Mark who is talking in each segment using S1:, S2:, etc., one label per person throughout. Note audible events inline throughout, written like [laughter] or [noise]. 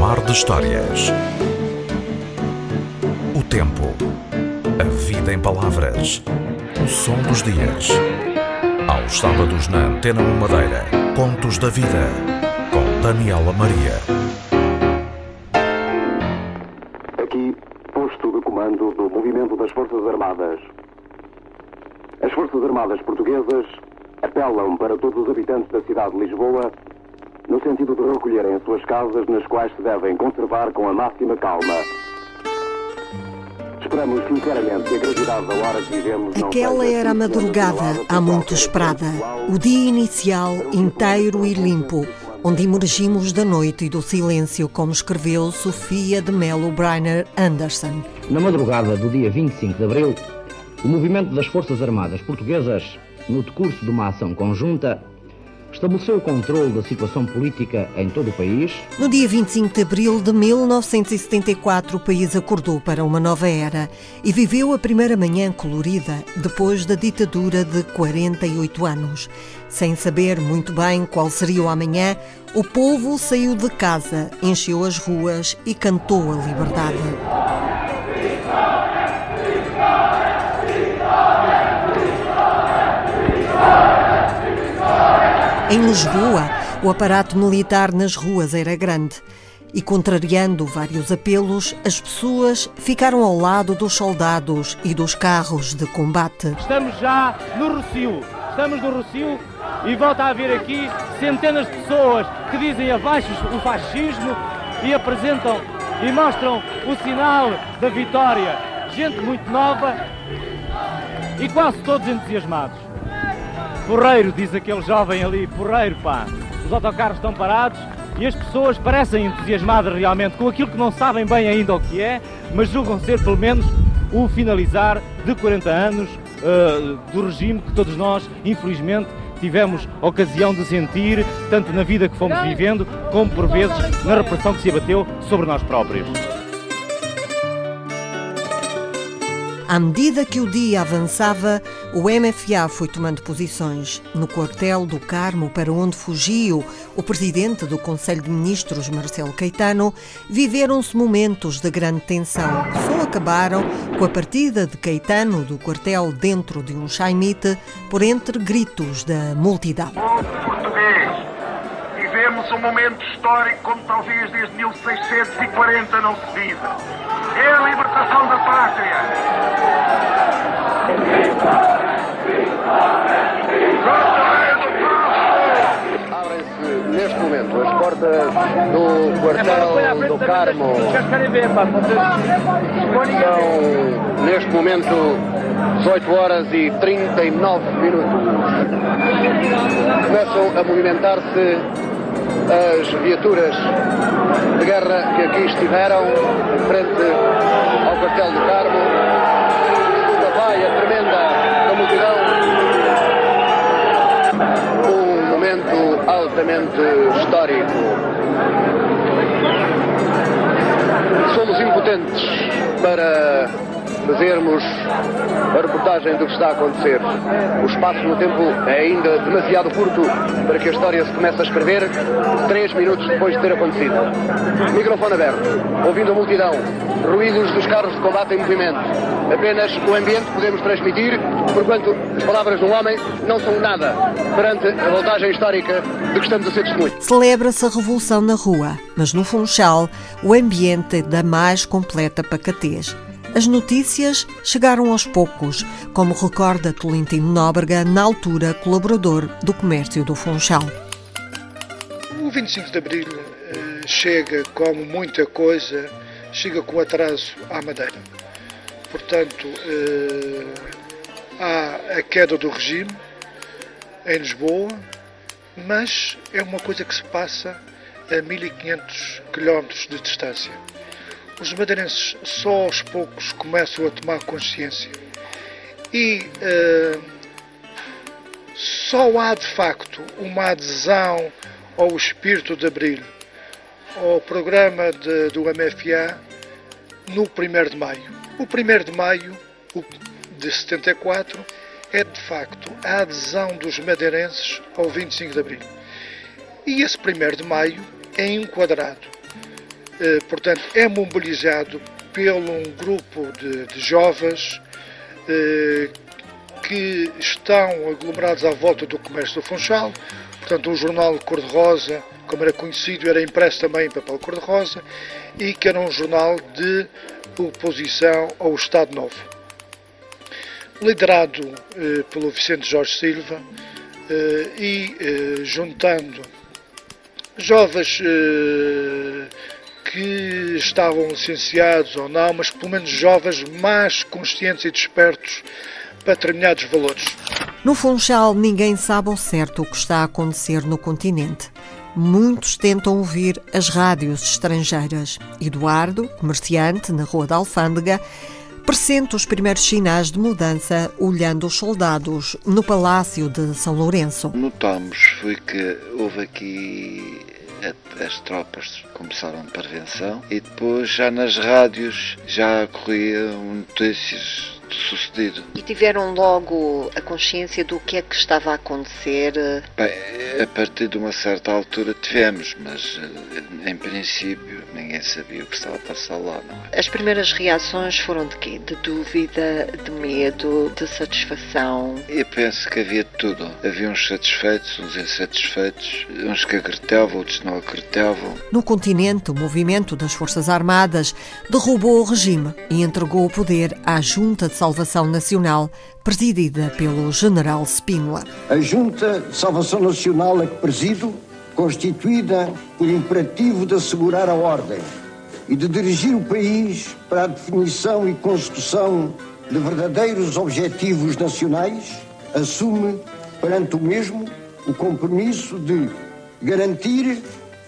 S1: Mar de Histórias. O tempo. A vida em palavras. O som dos dias. Aos sábados na Antena 1 Madeira. Contos da Vida. Com Daniela Maria.
S2: Aqui, posto de comando do Movimento das Forças Armadas. As Forças Armadas Portuguesas apelam para todos os habitantes da cidade de Lisboa sentido de recolherem as suas casas nas quais se devem conservar com a máxima calma. Esperamos sinceramente que a gravidade da hora que vivemos não
S3: Aquela era a madrugada, há muito esperada. O dia inicial, inteiro e limpo, onde emergimos da noite e do silêncio, como escreveu Sofia de Mello Breiner Anderson.
S4: Na madrugada do dia 25 de abril, o movimento das Forças Armadas Portuguesas, no decurso de uma ação conjunta, estabeleceu o controle da situação política em todo o país,
S3: No dia 25 de abril de 1974, o país acordou para uma nova era e viveu a primeira manhã colorida depois da ditadura de 48 anos. Sem saber muito bem qual seria o amanhã, o povo saiu de casa, encheu as ruas e cantou a liberdade. Em Lisboa, o aparato militar nas ruas era grande e, contrariando vários apelos, as pessoas ficaram ao lado dos soldados e dos carros de combate.
S5: Estamos já no Rocio. Estamos no Rocio e volta a haver aqui centenas de pessoas que dizem abaixo o fascismo e apresentam e mostram o sinal da vitória. Gente muito nova e quase todos entusiasmados. Porreiro, diz aquele jovem ali, porreiro, pá. Os autocarros estão parados e as pessoas parecem entusiasmadas realmente com aquilo que não sabem bem ainda o que é, mas julgam ser pelo menos o finalizar de 40 anos eh, do regime que todos nós, infelizmente, tivemos ocasião de sentir, tanto na vida que fomos vivendo, como por vezes na repressão que se abateu sobre nós próprios.
S3: À medida que o dia avançava, o MFA foi tomando posições. No quartel do Carmo, para onde fugiu o presidente do Conselho de Ministros, Marcelo Caetano, viveram-se momentos de grande tensão, que só acabaram com a partida de Caetano do quartel dentro de um chaimite, por entre gritos da multidão.
S6: Português, vivemos um momento histórico como talvez desde 1640 não se viva. É a libertação da pátria.
S2: Abrem-se neste momento as portas do quartel do Carmo. São neste momento 18 horas e 39 minutos. Começam a movimentar-se as viaturas de guerra que aqui estiveram frente ao quartel do Carmo. Segunda vaia tremenda da multidão. Um momento altamente histórico. Somos impotentes para fazermos a reportagem do que está a acontecer. O espaço no tempo é ainda demasiado curto para que a história se comece a escrever três minutos depois de ter acontecido. Microfone aberto, ouvindo a multidão, ruídos dos carros de combate em movimento. Apenas o ambiente podemos transmitir, porquanto as palavras de um homem não são nada perante a voltagem histórica de que estamos a ser testemunhas.
S3: Celebra-se a revolução na rua, mas no Funchal o ambiente é da mais completa pacatez. As notícias chegaram aos poucos, como recorda Tolentino Nóbrega, na altura colaborador do comércio do Funchal.
S7: O 25 de Abril eh, chega, como muita coisa, chega com atraso à Madeira. Portanto, eh, há a queda do regime em Lisboa, mas é uma coisa que se passa a 1500 quilómetros de distância. Os madeirenses só aos poucos começam a tomar consciência e eh, só há de facto uma adesão ao espírito de Abril, ao programa de- do MFA no 1 de maio. O 1 de maio de 74 é de facto a adesão dos madeirenses ao 25 de Abril. E esse 1 de maio é enquadrado, portanto, é mobilizado pelo um grupo de, de jovens eh, que estão aglomerados à volta do comércio do Funchal, portanto, um jornal cor-de-rosa, como era conhecido, era impresso também em papel cor-de-rosa, e que era um jornal de oposição ao Estado Novo. Liderado eh, pelo Vicente Jorge Silva eh, e eh, juntando jovens eh, que estavam licenciados ou não, mas pelo menos jovens mais conscientes e despertos para determinados valores.
S3: No Funchal, ninguém sabe ao certo o que está a acontecer no continente. Muitos tentam ouvir as rádios estrangeiras. Eduardo, comerciante na Rua da Alfândega, pressente os primeiros sinais de mudança olhando os soldados no Palácio de São Lourenço.
S8: Notamos foi que houve aqui as tropas começaram de prevenção e depois já nas rádios já corriam notícias sucedido.
S9: E tiveram logo a consciência do que é que estava a acontecer?
S8: Bem, a partir de uma certa altura tivemos, mas eh, em princípio ninguém sabia o que estava a passar lá. Não
S9: é? As primeiras reações foram de quê? De dúvida, de medo, de satisfação?
S8: Eu penso que havia tudo. Havia uns satisfeitos, uns insatisfeitos, uns que acreditavam, outros não acreditavam.
S3: No continente, o movimento das Forças Armadas derrubou o regime e entregou o poder à Junta de Salvação Nacional, presidida pelo general Spínola.
S10: A Junta de Salvação Nacional a que presido, constituída por imperativo de assegurar a ordem e de dirigir o país para a definição e construção de verdadeiros objetivos nacionais, assume perante o mesmo o compromisso de garantir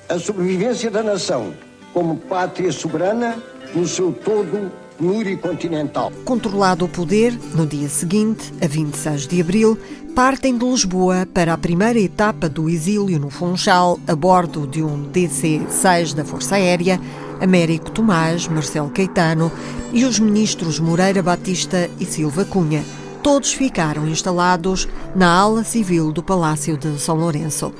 S10: a sobrevivência da nação como pátria soberana no seu todo pluricontinental.
S3: Controlado o poder, no dia seguinte, a 26 de abril, partem de Lisboa para a primeira etapa do exílio no Funchal, a bordo de um DC-6 da Força Aérea, Américo Tomás, Marcelo Caetano e os ministros Moreira Batista e Silva Cunha. Todos ficaram instalados na ala civil do Palácio de São Lourenço.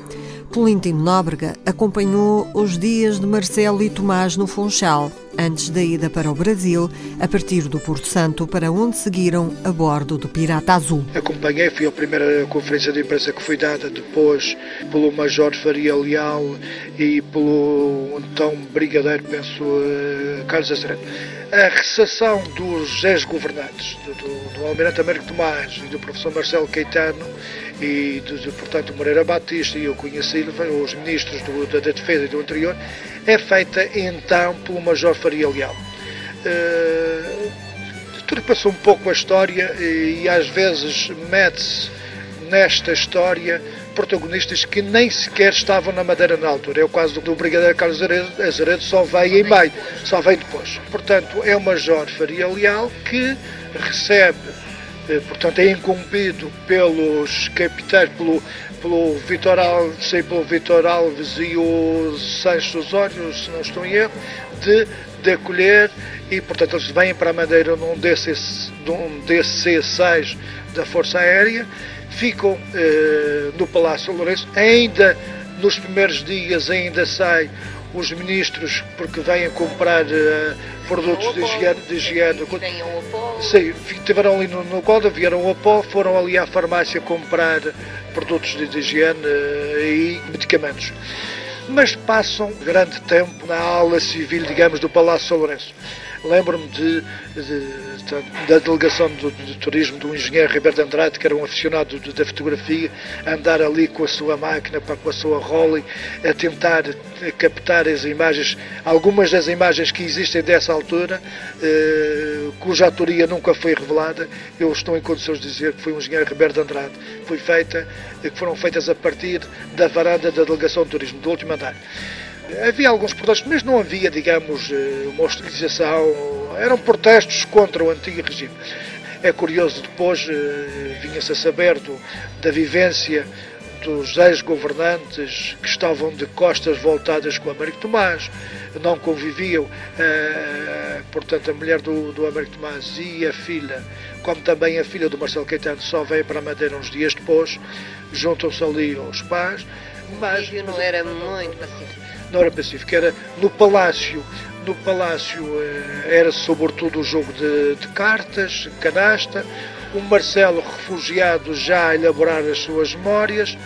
S3: Políntimo Nóbrega acompanhou os dias de Marcelo e Tomás no Funchal, antes da ida para o Brasil, a partir do Porto Santo, para onde seguiram a bordo do Pirata Azul.
S7: Acompanhei, fui a primeira conferência de imprensa que foi dada depois pelo Major Faria Leal e pelo então Brigadeiro, penso, eh, Carlos Azeredo. A ressação dos ex-governantes, do, do, do Almirante Américo Tomás e do professor Marcelo Caetano, e, de, portanto, Moreira Batista e Cunha Silva, os ministros do, da, da, Defesa e do Interior, é feita então pelo Major Faria Leal. Uh, passou um pouco a história e, e às vezes mete-se nesta história protagonistas que nem sequer estavam na Madeira na altura. É o caso do Brigadeiro Carlos Azeredo, só veio em maio, só veio depois. Portanto, é o Major Faria Leal que recebe portanto é incumbido pelos capitães, pelo, pelo Vitor Alves, sei, pelo Vitor Alves e o Sancho Osório, se não estou em erro, de, de acolher. E portanto eles vêm para a Madeira num DC, num DC-6 da Força Aérea, ficam eh, no Palácio Lourenço, ainda nos primeiros dias ainda sai os ministros porque vêm comprar uh, produtos de higiene. De higiene. Sim, estiveram ali no, no Coda, vieram ao pó, foram ali à farmácia comprar produtos de, de higiene uh, e medicamentos. Mas passam grande tempo na aula civil, digamos, do Palácio São Lourenço. Lembro-me de, de, de, da delegação do, de turismo do engenheiro de Andrade, que era um aficionado da fotografia, andar ali com a sua máquina, com a sua Rolling, a tentar captar as imagens, algumas das imagens que existem dessa altura, eh, cuja autoria nunca foi revelada. Eu estou em condições de dizer que foi o engenheiro de Andrade. Foi feita, que foram feitas a partir da varanda da delegação de turismo, do último andar. Havia alguns protestos, mas não havia, digamos, eh, uma hostilização. Eram protestos contra o antigo regime. É curioso, depois eh, vinha-se a saber do, da vivência dos ex-governantes que estavam de costas voltadas com o Américo Tomás, não conviviam, eh, portanto, a mulher do, do Américo Tomás e a filha, como também a filha do Marcelo Caetano, só veio para a Madeira uns dias depois, juntam-se ali aos pais
S9: Mas, o não era muito pacífico.
S7: Não era pacífico, era no palácio. No palácio eh, era sobretudo o jogo de, de cartas, canasta, o Marcelo refugiado já a elaborar as suas memórias,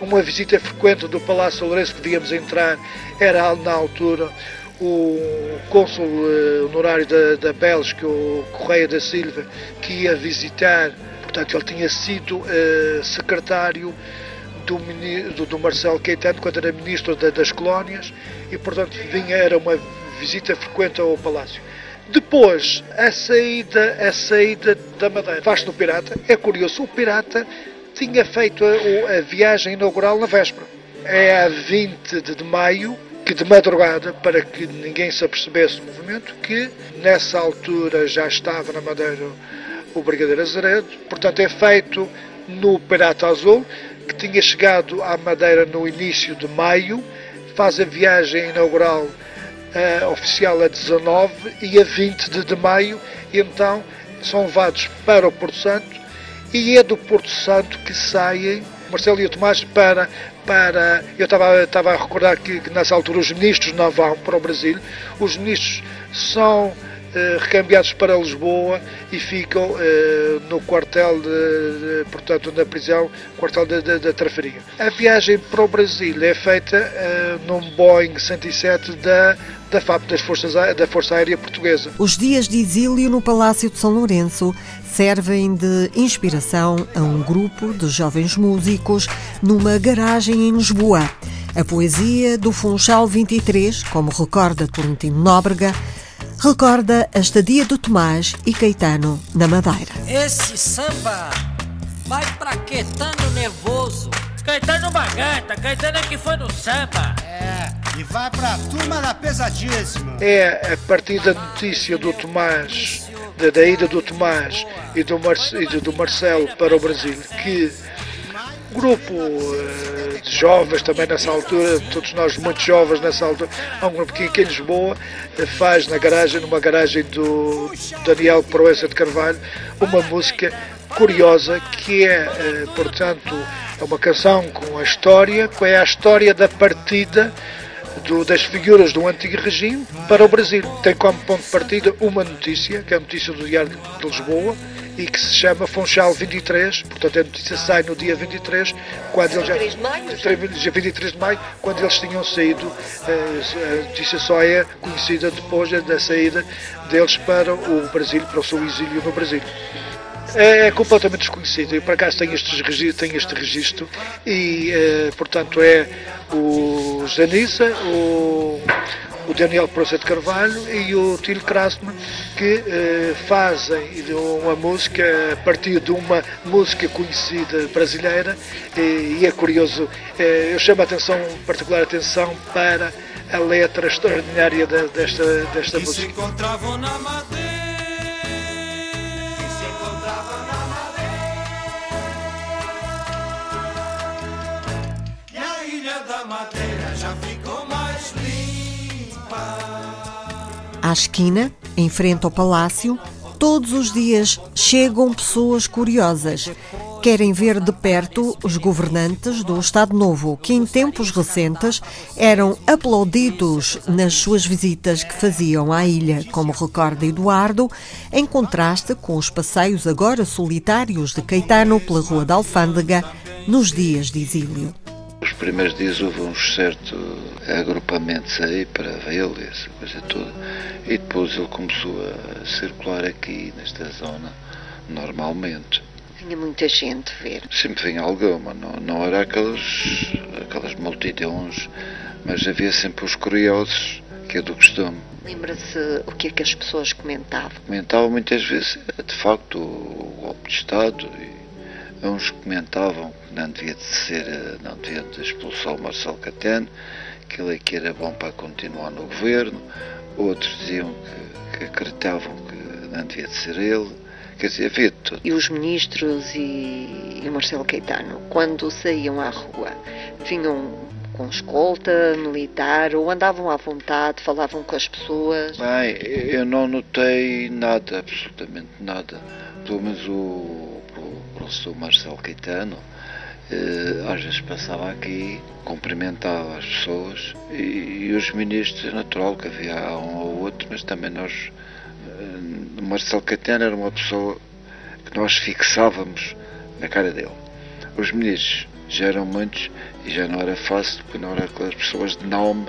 S7: uma visita frequente do Palácio Lourenço que devíamos entrar era na altura o cônsul uh, honorário da, da Bélgica, o Correia da Silva, que ia visitar, portanto ele tinha sido uh, secretário do, do, do, Marcelo Caetano quando era ministro da, das colónias e portanto vinha, era uma visita frequente ao Palácio. Depois, a saída, a saída da Madeira faz no Pirata. É curioso, o Pirata tinha feito a, a viagem inaugural na véspera. É a 20 de maio que de madrugada, para que ninguém se apercebesse do movimento, que nessa altura já estava na Madeira o Brigadeiro Azeredo, portanto é feito no Pirata Azul, que tinha chegado à Madeira no início de maio, faz a viagem inaugural uh, oficial a 19 e a 20 de, de maio, e então são levados para o Porto Santo, e é do Porto Santo que saem Marcelo e o Tomás para para. Eu estava, estava a recordar que, que, nessa altura os ministros não vão para o Brasil, os ministros são recambiados para Lisboa e ficam eh, no quartel, de, de, portanto, na prisão, quartel da Trafaria. A viagem para o Brasil é feita eh, num Boeing 107 da da FAP, das Forças, da Força Aérea Portuguesa.
S3: Os dias de exílio no Palácio de São Lourenço servem de inspiração a um grupo de jovens músicos numa garagem em Lisboa. A poesia do Funchal 23, como recorda Tolentino Nóbrega, recorda a estadia do Tomás e Caetano na Madeira.
S11: Esse samba vai para Caetano nervoso. Caetano Bagata, Caetano é que foi no samba.
S12: É, e vai para a turma da pesadíssima.
S7: É a partir da notícia do Tomás da, da ida do Tomás e do, Mar, e do Marcelo para o Brasil, que grupo uh, de jovens também nessa altura, todos nós muito jovens nessa altura, há um grupo que aqui em Lisboa uh, faz na garagem, numa garagem do Daniel Proença de Carvalho, uma música curiosa que é, uh, portanto, é uma canção com a história, que é a história da partida do, das figuras do antigo regime para o Brasil. Tem como ponto de partida uma notícia, que é a notícia do Diário de Lisboa, e que se chama Funchal 23, portanto a notícia sai no dia 23, quando eles já, dia 23 de maio, quando eles tinham saído, eh, a notícia só é conhecida depois da saída deles para o Brasil, para o seu exílio no Brasil é, é completamente desconhecido. Eu, por acaso, tenho, estes, tenho este registro e, eh, portanto, é o Zanissa, o, o Daniel Proce de Carvalho e o Tilo Krasman que eh, fazem uma música a partir de uma música conhecida brasileira e, e é curioso, eh, eu chamo a atenção, particular atenção para a letra extraordinária desta, desta música.
S3: Esquina, em frente ao palácio, todos os dias chegam pessoas curiosas. Querem ver de perto os governantes do Estado Novo, que em tempos recentes eram aplaudidos nas suas visitas que faziam à ilha, como recorda Eduardo, em contraste com os passeios agora solitários de Caetano pela Rua da Alfândega nos dias de exílio.
S8: Os primeiros dias houve um certo agrupamento aí para vê-lo e essa coisa toda. E depois ele começou a circular aqui nesta zona normalmente.
S9: Vinha muita gente ver.
S8: Sempre vinha alguma, não, não era aquelas, aquelas multidões, mas havia sempre os curiosos, que é do costume.
S9: Lembra-se o que é que as pessoas comentavam?
S8: Comentavam muitas vezes, de facto, o golpe de Estado e Uns comentavam que não devia de ser, não devia de expulsar o Marcelo Cateno, que ele é que era bom para continuar no governo. Outros diziam que, que acreditavam que não devia de ser ele. Quer dizer, havia de tudo.
S9: E os ministros e, e o Marcelo Caetano, quando saíam à rua, vinham com escolta militar ou andavam à vontade, falavam com as pessoas?
S8: Bem, eu não notei nada, absolutamente nada. Pelo menos o professor Marcelo Caetano, eh, às vezes passava aqui, cumprimentava as pessoas e, e os ministros, é natural que havia um ou outro, mas também nós. Eh, Marcelo Caetano era uma pessoa que nós fixávamos na cara dele. Os ministros já eram muitos e já não era fácil, porque não eram aquelas pessoas de nome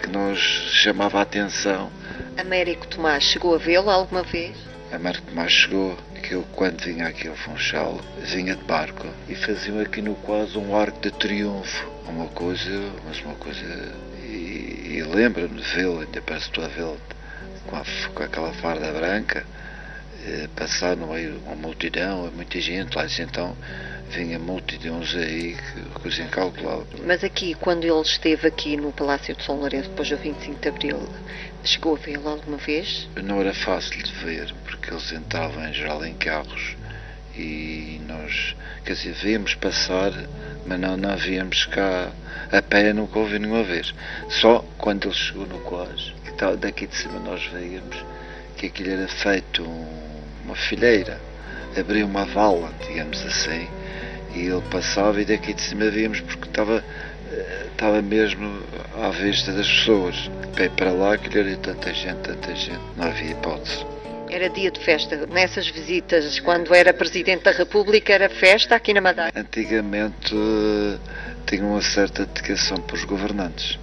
S8: que nós chamava a atenção.
S9: Américo Tomás chegou a vê-lo alguma vez?
S8: Américo Tomás chegou, que eu quando vinha aqui ao Funchal, vinha de barco e faziam aqui no quase um arco de triunfo. Uma coisa, mas uma coisa. E, e lembro-me de vê-lo, ainda parece estou a vê-lo com, com, aquela farda branca, eh, passar no meio de uma multidão, muita gente lá, então vinha multidões aí, coisa incalculável.
S9: Mas aqui, quando ele esteve aqui no Palácio de São Lourenço, depois do 25 de Abril, chegou a vê-lo alguma vez?
S8: Não era fácil de ver, porque eles entravam em geral em carros e nós, quer dizer, víamos passar, mas não, não víamos cá a pé, nunca ouvi nenhuma vez. Só quando ele chegou no que daqui de cima nós veíamos que aquilo era feito uma fileira, abriu uma vala, digamos assim, e ele passava e daqui de cima víamos porque estava estava mesmo à vista das pessoas. Pé para lá, que era tanta gente, tanta gente, não havia hipótese.
S9: Era dia de festa. Nessas visitas, quando era Presidente da República, era festa aqui na Madeira?
S8: Antigamente tinha uma certa dedicação para os governantes.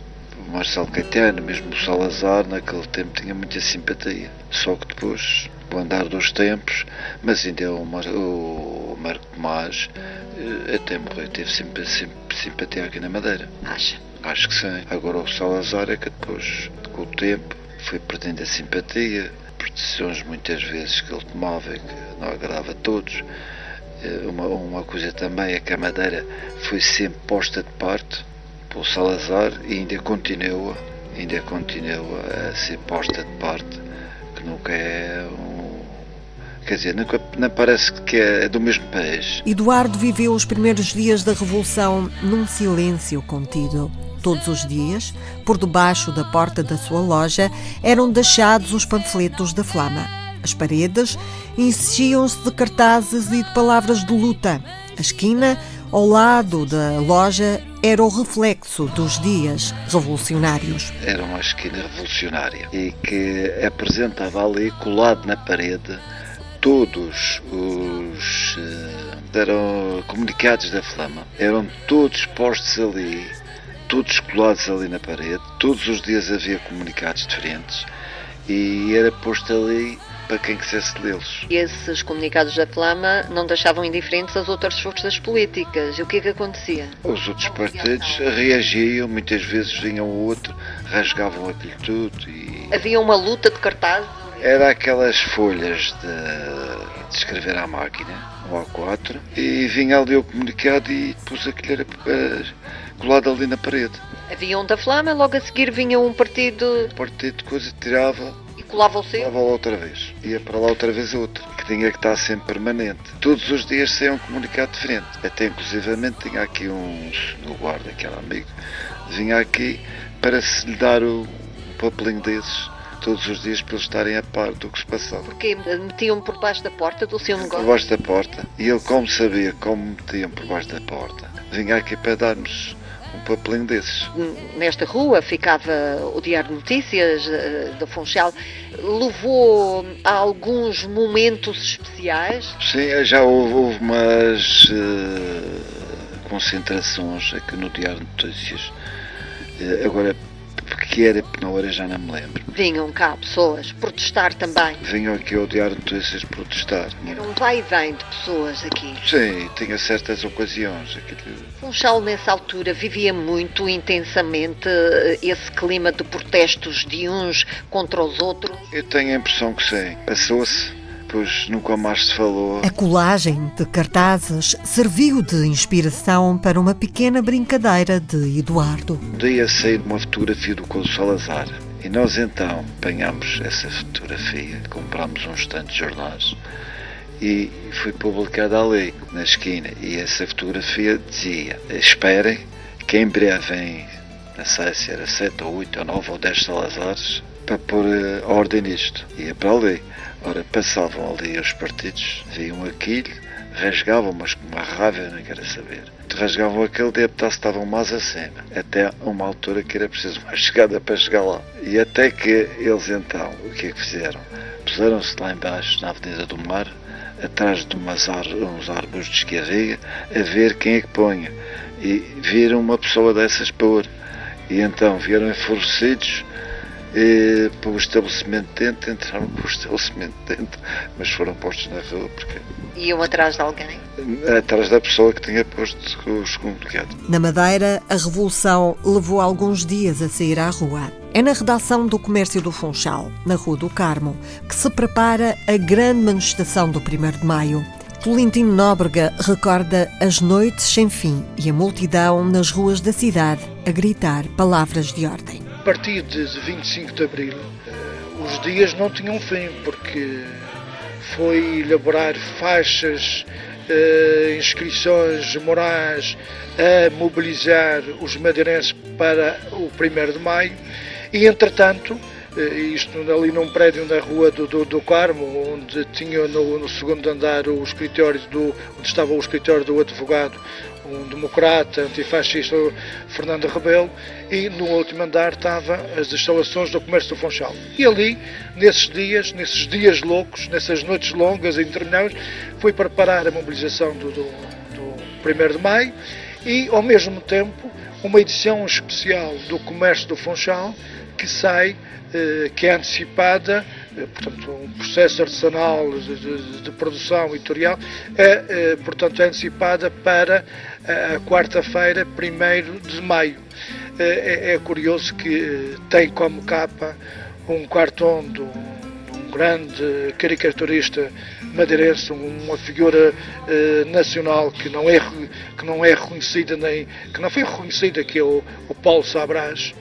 S8: O Marcelo Caetano, mesmo o Salazar, naquele tempo tinha muita simpatia. Só que depois, o andar dos tempos, mas ainda o, Mar, o Marco Tomás até morrer teve sempre, sempre simpatia aqui na Madeira.
S9: Acha?
S8: Acho que sim. Agora o Salazar é que depois, com o tempo, foi perdendo a simpatia, por decisões muitas vezes que ele tomava e que não agradava a todos. Uma, uma coisa também é que a Madeira foi sempre posta de parte pelo Salazar e ainda continua, ainda continua a ser posta de parte, que nunca é um, quer dizer, nunca, não parece que é do mesmo país.
S3: Eduardo viveu os primeiros dias da Revolução num silêncio contido. Todos os dias, por debaixo da porta da sua loja, eram deixados os panfletos da Flama. As paredes enchiam-se de cartazes e de palavras de luta. A esquina, ao lado da loja, era o reflexo dos dias revolucionários.
S8: Era uma esquina revolucionária e que apresentava ali, colado na parede, todos os uh, eram comunicados da Flama, eram todos postos ali, todos colados ali na parede, todos os dias havia comunicados diferentes e era posto ali para quem quisesse lê-los.
S9: E esses comunicados da Flama não deixavam indiferentes as outras forças políticas. E o que é que acontecia?
S8: Os outros partidos reagiam, muitas vezes vinham o outro, rasgavam aquilo tudo e...
S9: Havia uma luta de cartazes?
S8: Era aquelas folhas de, de escrever à máquina, o A4, e vinha ali o comunicado e pus aquilo colado ali na parede.
S9: Havia um da Flama, logo a seguir vinha um partido...
S8: O partido coisa tirava
S9: colava o seu?
S8: Colava outra vez. Ia para lá outra vez outro. Que tinha que estar sempre permanente. Todos os dias saía um comunicado diferente. Até inclusivamente tinha aqui um no guarda, que era amigo, vinha aqui para se lhe dar o, o papelinho desses todos os dias para eles estarem a par do que se passava.
S9: Porque metiam por baixo da porta do seu negócio?
S8: Por baixo da porta. E ele, como sabia como metiam por baixo da porta, vinha aqui para dar-nos um papelinho desses.
S9: Nesta rua ficava o Diário de Notícias uh, da Funchal. Levou a alguns momentos especiais?
S8: Sim, já houve, houve umas uh, concentrações aqui no Diário de Notícias. Uh, agora, que era não era, já não me lembro.
S9: Vinham cá pessoas protestar também.
S8: Vinham aqui ao Diário de Notícias protestar.
S9: Era um vai e vem de pessoas aqui.
S8: Sim, tinha certas ocasiões. Aquilo...
S9: Funchal, nessa altura, vivia muito intensamente esse clima de protestos de uns contra os outros.
S8: Eu tenho a impressão que sim. Passou-se depois nunca mais se falou.
S3: A colagem de cartazes serviu de inspiração para uma pequena brincadeira de Eduardo.
S8: Daí a sair uma fotografia do Couso Salazar. E nós então apanhámos essa fotografia, comprámos uns tantos jornais e foi publicada ali, na esquina. E essa fotografia dizia: Esperem que em breve, em, não sei se era 7 ou 8 ou 9 ou 10 Salazares, para pôr uh, ordem nisto. Ia para ali. Ora, passavam ali os partidos, viam aquilo, rasgavam, mas com uma raiva eu nem quero saber. Rasgavam aquele deputado estavam mais acima, até uma altura que era preciso uma chegada para chegar lá. E até que eles então, o que é que fizeram? Puseram-se lá embaixo, na Avenida do Mar, atrás de umas ar, uns árvores de esquerda, a ver quem é que ponha. E viram uma pessoa dessas pôr. E então vieram enfurecidos e, para o estabelecimento dentro, entraram para o estabelecimento dentro, mas foram postos na rua porque.
S9: Iam atrás de alguém?
S8: Atrás da pessoa que tinha posto os comunicados.
S3: Na Madeira, a revolução levou alguns dias a sair à rua. É na redação do Comércio do Funchal, na Rua do Carmo, que se prepara a grande manifestação do 1 de Maio. Tolentino Nóbrega recorda as noites sem fim e a multidão nas ruas da cidade a gritar palavras de ordem.
S7: A partir de 25 de Abril, eh, os dias não tinham fim, porque foi elaborar faixas, eh, inscrições morais, a mobilizar os madeirenses para o 1 de Maio. E, entretanto, eh, isto ali num prédio na rua do, do, do Carmo, onde tinha no, no, segundo andar o escritório do, onde estava o escritório do advogado, um democrata, antifascista, Fernando Rebelo, e no último andar estava as instalações do comércio do Funchal. E ali, nesses dias, nesses dias loucos, nessas noites longas e intermináveis, foi preparar a mobilização do, do, do 1 de maio e, ao mesmo tempo, uma edição especial do comércio do Funchal que sai, eh, que é antecipada, portanto, um processo artesanal de, de, de produção editorial, é, eh, portanto, é antecipada para a quarta-feira, 1 de maio. É, é, curioso que tem como capa um cartão de um grande caricaturista madeirense, uma figura eh, nacional que não é que não é reconhecida nem que não foi reconhecida que é o, o Paulo Sabras,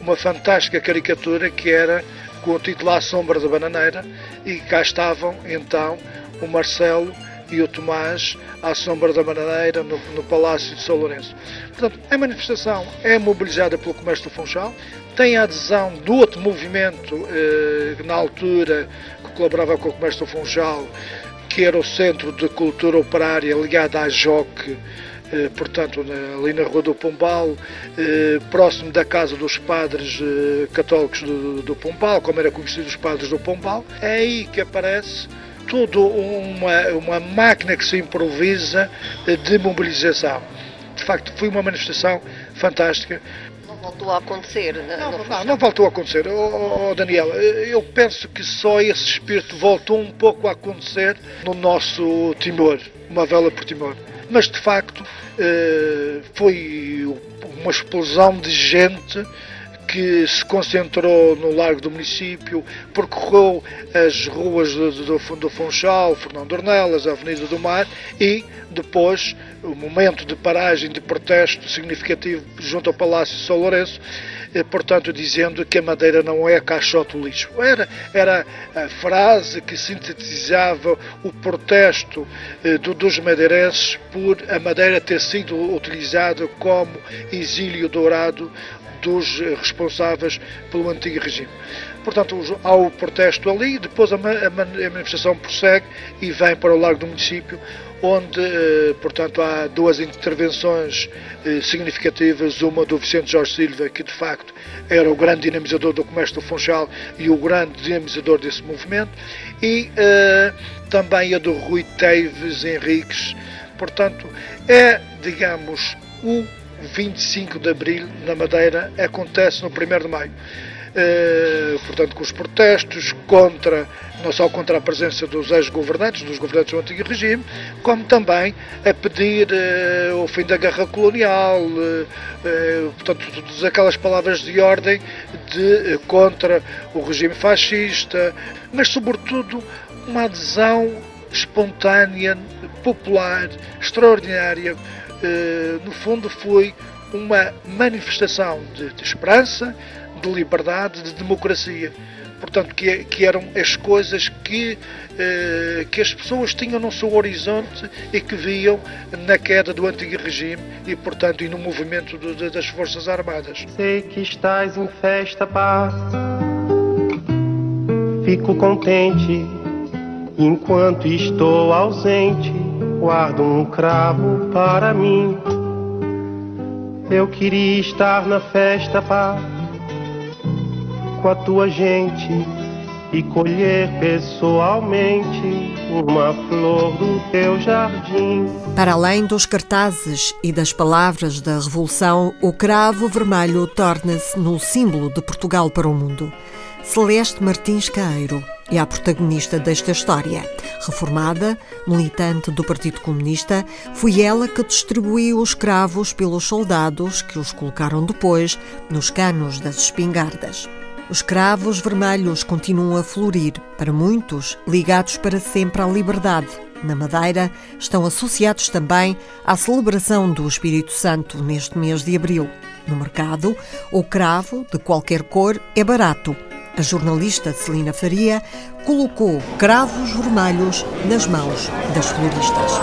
S7: uma fantástica caricatura que era com o título A Sombra da Bananeira e cá estavam então o Marcelo e o Tomás à sombra da bananeira no, no, Palácio de São Lourenço. Portanto, a manifestação é mobilizada pelo comércio do Funchal, tem a adesão do outro movimento eh, na altura que colaborava com o comércio do Funchal, que era o Centro de Cultura Operária ligado à JOC, portanto, ali na Rua do Pombal, eh, próximo da Casa dos Padres eh, Católicos do, Pombal, como era conhecido os Padres do Pombal. É aí que aparece toda uma, uma máquina que se improvisa de mobilização. De facto, foi uma manifestação fantástica.
S9: Não voltou a acontecer?
S7: Não, não, não, não voltou a acontecer. Oh, oh, Daniel, eu penso que só esse espírito voltou um pouco a acontecer no nosso Timor, uma vela por Timor mas de facto eh, foi uma explosão de gente que se concentrou no largo do município, percorreu as ruas do, do, do Funchal, Fernando Ornelas, Avenida do Mar e depois o momento de paragem de protesto significativo junto ao Palácio de São Lourenço eh, portanto, dizendo que a Madeira não é caixote lixo. Era, era a frase que sintetizava o protesto eh, do, dos madeirenses por a Madeira ter sido utilizada como exílio dourado dos responsáveis pelo antigo regime. Portanto, há o protesto ali, depois a, manifestação prossegue e vem para o largo do município, onde, eh, portanto, há duas intervenções eh, significativas, uma do Vicente Jorge Silva, que de facto era o grande dinamizador do comércio do Funchal e o grande dinamizador desse movimento, e uh, também a do Rui Teives Henriques. Portanto, é, digamos, o 25 de Abril na Madeira acontece no 1 de Maio. Eh, portanto, com os protestos contra, não só contra a presença dos ex-governantes, dos governantes do antigo regime, como também a pedir uh, o fim da guerra colonial, uh, portanto, todas aquelas palavras de ordem de, contra o regime fascista, mas, sobretudo, uma adesão espontânea, popular, extraordinária. No fundo, foi uma manifestação de, de esperança, de liberdade, de democracia. Portanto, que, que eram as coisas que, eh, que as pessoas tinham no seu horizonte e que viam na queda do antigo regime e, portanto, e no movimento de, das Forças Armadas.
S13: Sei que estás em festa, paz. Fico contente enquanto estou ausente guardo um cravo para mim. Eu queria estar na festa, pá, com a tua gente e colher pessoalmente uma flor do teu jardim.
S3: Para além dos cartazes e das palavras da Revolução, o cravo vermelho torna-se no símbolo de Portugal para o mundo. Celeste Martins Caeiro é a protagonista desta história. Reformada, militante do Partido Comunista, foi ela que distribuiu os cravos pelos soldados que os colocaram depois nos canos das espingardas. Os cravos vermelhos continuam a florir, para muitos, ligados para sempre à liberdade. Na Madeira, estão associados também à celebração do Espírito Santo neste mês de abril. No mercado, o cravo, de qualquer cor, é barato. A jornalista Celina Faria colocou cravos vermelhos nas mãos das floristas.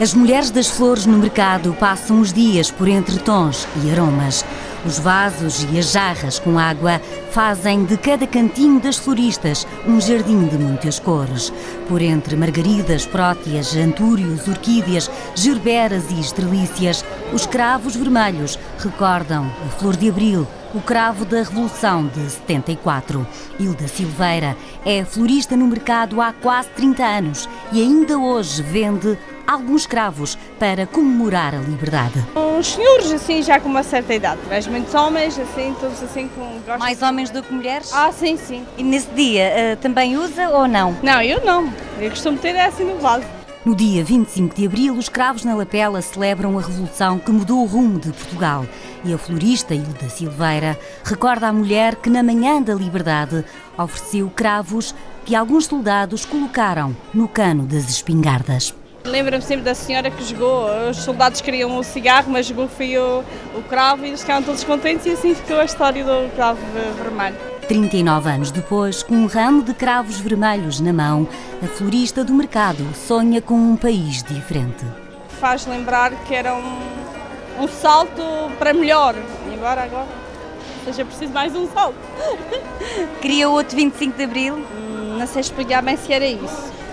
S14: As mulheres das flores no mercado passam os dias por entre tons e aromas. Os vasos e as jarras com água fazem de cada cantinho das floristas um jardim de muitas cores. Por entre margaridas, próteas, antúrios, orquídeas, gerberas e estrelícias, os cravos vermelhos recordam a flor de abril, o cravo da Revolução de 74. Hilda Silveira é florista no mercado há quase 30 anos e ainda hoje vende alguns cravos para comemorar a liberdade.
S15: Uns senhores assim já com uma certa idade, mas muitos homens assim, todos assim com
S14: Mais homens do que mulheres?
S15: Ah, sim, sim.
S14: E nesse dia uh, também usa ou não?
S15: Não, eu não. Eu costumo ter é assim no vaso.
S14: No dia 25 de abril, os cravos na Lapela celebram a revolução que mudou o rumo de Portugal. E a florista Hilda Silveira recorda a mulher que, na manhã da liberdade, ofereceu cravos que alguns soldados colocaram no cano das espingardas.
S15: Lembro-me sempre da senhora que jogou, os soldados queriam o cigarro, mas jogou foi o, o cravo e eles ficaram todos contentes e assim ficou a história do cravo vermelho.
S14: 39 anos depois, com um ramo de cravos vermelhos na mão, a florista do mercado sonha com um país diferente.
S15: Faz lembrar que era um, um salto para melhor, e agora, agora, seja preciso mais um salto.
S14: Queria outro 25 de Abril?
S15: Hum, não sei explicar bem se era isso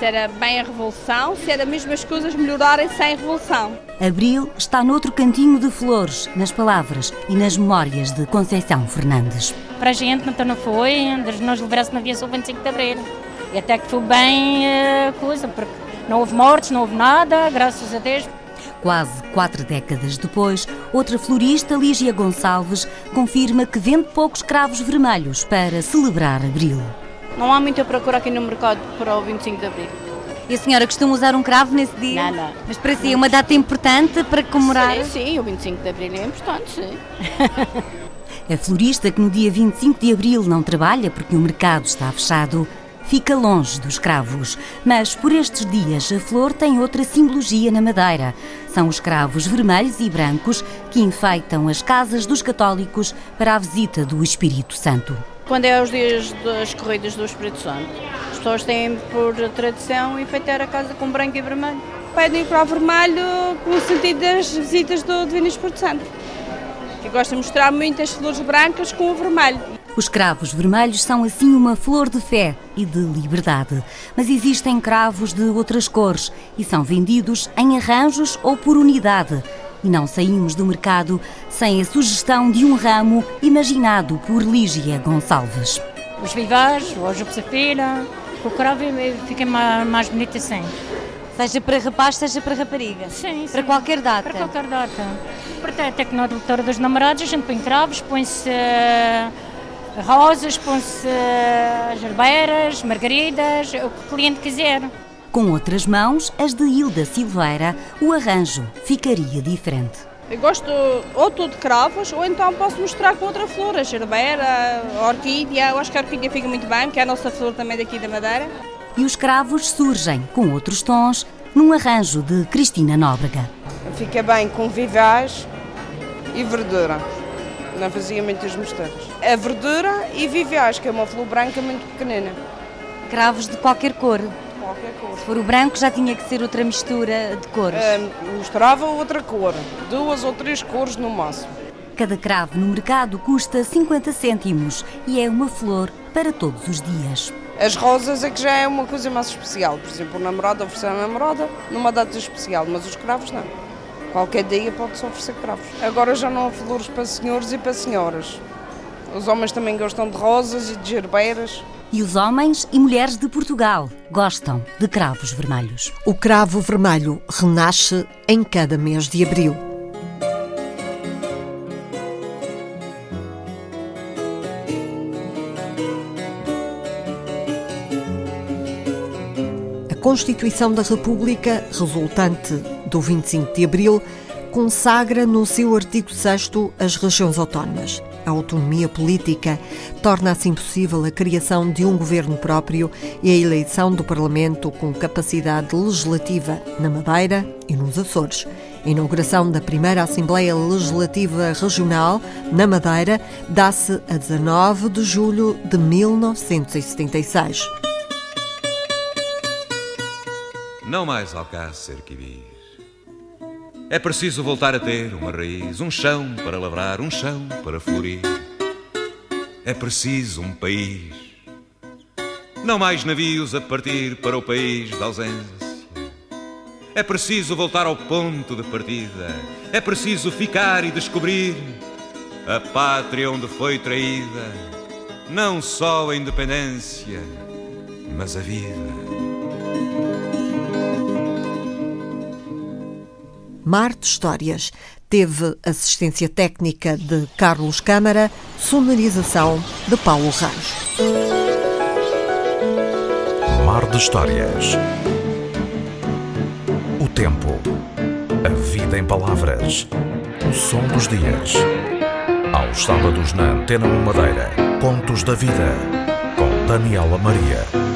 S15: se era bem a revolução, se era mesmo as coisas melhorarem sem revolução.
S14: Abril está noutro cantinho de flores, nas palavras e nas memórias de Conceição Fernandes.
S16: Para a gente então não foi, nós livrasse não havia só 25 de Abril. E até que foi bem uh, coisa, porque não houve mortes, não houve nada, graças a Deus.
S14: Quase quatro décadas depois, outra florista, Lígia Gonçalves, confirma que vende poucos cravos vermelhos para celebrar Abril.
S17: Não há muita procura aqui no mercado para o 25 de Abril.
S14: E a senhora costuma usar um cravo nesse dia?
S17: Não, não.
S14: Mas para si é uma data importante para comemorar?
S17: Sim, sim, o 25 de Abril é importante, sim. [laughs]
S14: a florista que no dia 25 de Abril não trabalha porque o mercado está fechado, fica longe dos cravos. Mas por estes dias a flor tem outra simbologia na Madeira. São os cravos vermelhos e brancos que enfeitam as casas dos católicos para a visita do Espírito Santo.
S17: Quando é os dias das corridas do Espírito Santo, as pessoas têm por tradição enfeitar a casa com branco e vermelho.
S15: Pedem para o vermelho com o sentido das visitas do Divino Espírito Santo. Que gosta de mostrar muitas flores brancas com o vermelho.
S14: Os cravos vermelhos são assim uma flor de fé e de liberdade. Mas existem cravos de outras cores e são vendidos em arranjos ou por unidade e não saímos do mercado sem a sugestão de um ramo imaginado por Lígia Gonçalves.
S16: Os vivais, o jupsafira, o cravo fica mais, mais bonito assim.
S14: Seja para rapaz, seja para rapariga?
S16: Sim,
S14: Para qualquer data?
S16: Para qualquer data. Portanto, até que na doutora dos namorados a gente põe cravos, põe-se uh, rosas, põe-se uh, gerbeiras, margaridas, o que o cliente quiser.
S14: Com outras mãos, as de Hilda Silveira, o arranjo ficaria diferente.
S15: Eu gosto ou tudo de cravos, ou então posso mostrar com outra flor, a gerbeira, a orquídea. Eu acho que a orquídea fica muito bem, porque é a nossa flor também daqui da Madeira.
S14: E os cravos surgem com outros tons, num arranjo de Cristina Nóbrega.
S18: Fica bem com vivaz e verdura. Não fazia muitas misturas. A verdura e vivaz, que é uma flor branca muito pequenina.
S14: Cravos de qualquer cor
S18: qualquer cor.
S14: Se for o branco já tinha que ser outra mistura de cores.
S18: Uh, misturava outra cor, duas ou três cores no máximo.
S14: Cada cravo no mercado custa 50 cêntimos e é uma flor para todos os dias.
S18: As rosas é que já é uma coisa mais especial. Por exemplo, o namorado oferecer a namorada numa data especial, mas os cravos não. Qualquer dia pode-se oferecer cravos. Agora já não há flores para senhores e para senhoras. Os homens também gostam de rosas e de gerbeiras.
S14: E os homens e mulheres de Portugal gostam de cravos vermelhos.
S3: O cravo vermelho renasce em cada mês de abril. A Constituição da República, resultante do 25 de abril, consagra no seu artigo 6 as regiões autónomas. A autonomia política torna assim possível a criação de um governo próprio e a eleição do Parlamento com capacidade legislativa na Madeira e nos Açores. A inauguração da primeira Assembleia Legislativa Regional na Madeira dá-se a 19 de julho de 1976.
S19: Não mais alcácer quibir. É preciso voltar a ter uma raiz, um chão para lavrar, um chão para florir. É preciso um país. Não mais navios a partir para o país da ausência. É preciso voltar ao ponto de partida. É preciso ficar e descobrir a pátria onde foi traída. Não só a independência, mas a vida.
S3: Mar de Histórias. Teve assistência técnica de Carlos Câmara, sonorização de Paulo Ramos.
S1: Mar de Histórias. O tempo. A vida em palavras. O som dos dias. Aos sábados na Antena 1 Madeira. Contos da Vida. Com Daniela Maria.